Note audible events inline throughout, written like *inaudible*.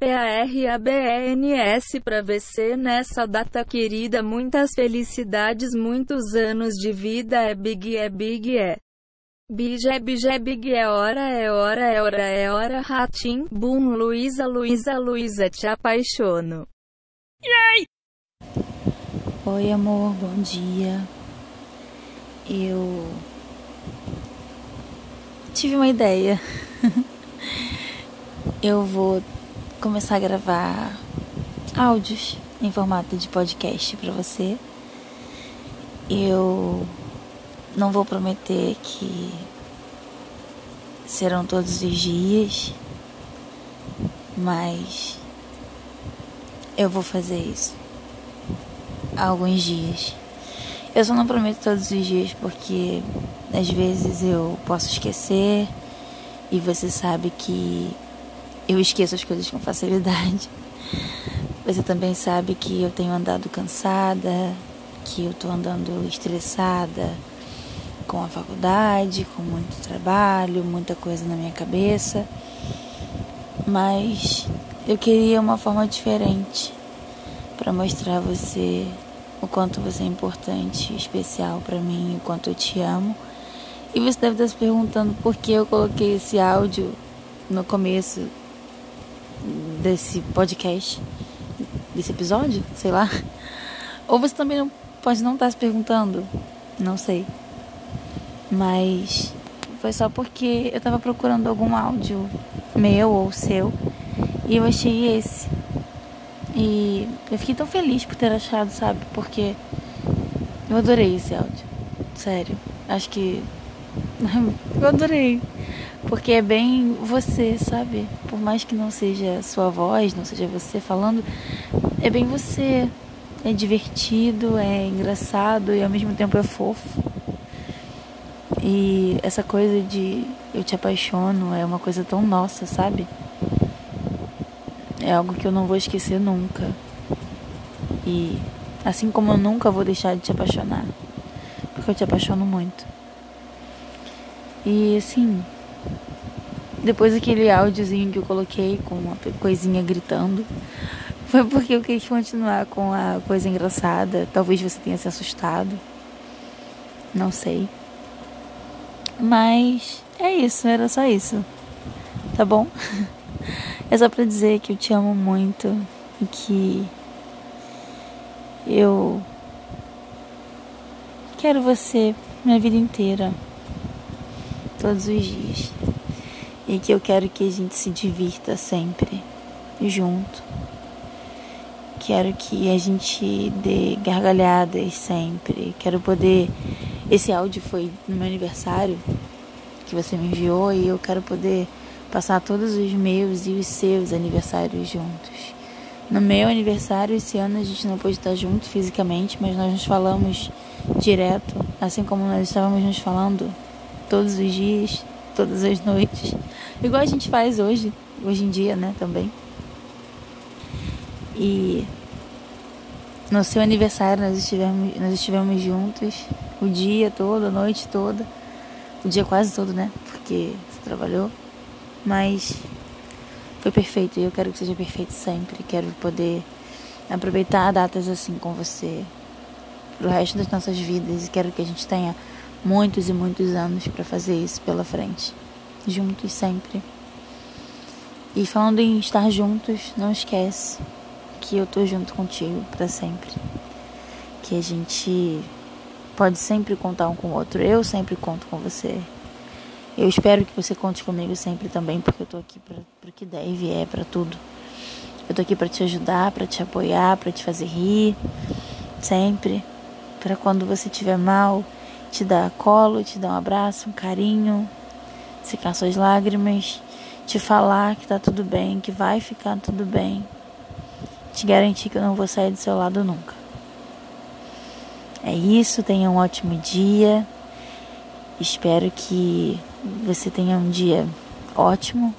P-A-R-A-B-E-N-S pra você nessa data querida. Muitas felicidades, muitos anos de vida. É big, é big, é. Big é big, é big, é hora, é hora, é hora, é hora. Ratim, boom, Luísa, Luísa, Luísa, te apaixono. Yay! Oi, amor, bom dia. Eu tive uma ideia. *laughs* Eu vou começar a gravar áudios em formato de podcast para você. Eu não vou prometer que serão todos os dias, mas eu vou fazer isso alguns dias. Eu só não prometo todos os dias porque às vezes eu posso esquecer e você sabe que eu esqueço as coisas com facilidade. Você também sabe que eu tenho andado cansada, que eu tô andando estressada com a faculdade, com muito trabalho, muita coisa na minha cabeça. Mas eu queria uma forma diferente para mostrar a você o quanto você é importante, especial para mim, o quanto eu te amo. E você deve estar se perguntando por que eu coloquei esse áudio no começo desse podcast, desse episódio, sei lá. Ou você também não, pode não estar se perguntando, não sei. Mas foi só porque eu estava procurando algum áudio meu ou seu e eu achei esse. E eu fiquei tão feliz por ter achado, sabe? Porque eu adorei esse áudio. Sério. Acho que. *laughs* eu adorei. Porque é bem você, sabe? Por mais que não seja sua voz, não seja você falando, é bem você. É divertido, é engraçado e ao mesmo tempo é fofo. E essa coisa de eu te apaixono é uma coisa tão nossa, sabe? É algo que eu não vou esquecer nunca. E assim como eu nunca vou deixar de te apaixonar. Porque eu te apaixono muito. E assim, depois daquele áudiozinho que eu coloquei com uma coisinha gritando, *laughs* foi porque eu quis continuar com a coisa engraçada. Talvez você tenha se assustado. Não sei. Mas é isso, era só isso. Tá bom? *laughs* É só pra dizer que eu te amo muito e que eu quero você minha vida inteira, todos os dias. E que eu quero que a gente se divirta sempre junto. Quero que a gente dê gargalhadas sempre. Quero poder. Esse áudio foi no meu aniversário que você me enviou e eu quero poder passar todos os meus e os seus aniversários juntos. No meu aniversário esse ano a gente não pôde estar junto fisicamente, mas nós nos falamos direto, assim como nós estávamos nos falando todos os dias, todas as noites, igual a gente faz hoje, hoje em dia, né, também. E no seu aniversário nós estivemos, nós estivemos juntos o dia todo, a noite toda, o dia quase todo, né, porque você trabalhou. Mas foi perfeito e eu quero que seja perfeito sempre. Quero poder aproveitar datas assim com você pro resto das nossas vidas e quero que a gente tenha muitos e muitos anos para fazer isso pela frente, juntos sempre. E falando em estar juntos, não esquece que eu tô junto contigo para sempre. Que a gente pode sempre contar um com o outro. Eu sempre conto com você. Eu espero que você conte comigo sempre também, porque eu tô aqui para o que der e vier, para tudo. Eu tô aqui para te ajudar, para te apoiar, para te fazer rir, sempre. Para quando você estiver mal, te dar colo, te dar um abraço, um carinho, secar suas lágrimas, te falar que tá tudo bem, que vai ficar tudo bem. Te garantir que eu não vou sair do seu lado nunca. É isso, tenha um ótimo dia. Espero que você tenha um dia ótimo.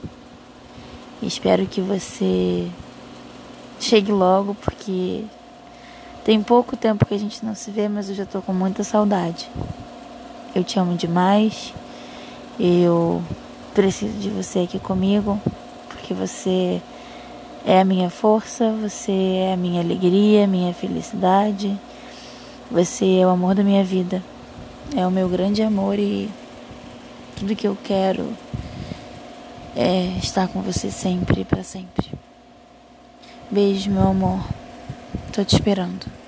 Espero que você chegue logo, porque tem pouco tempo que a gente não se vê, mas eu já tô com muita saudade. Eu te amo demais. Eu preciso de você aqui comigo, porque você é a minha força, você é a minha alegria, minha felicidade. Você é o amor da minha vida. É o meu grande amor e tudo que eu quero é estar com você sempre e para sempre. Beijo, meu amor. Tô te esperando.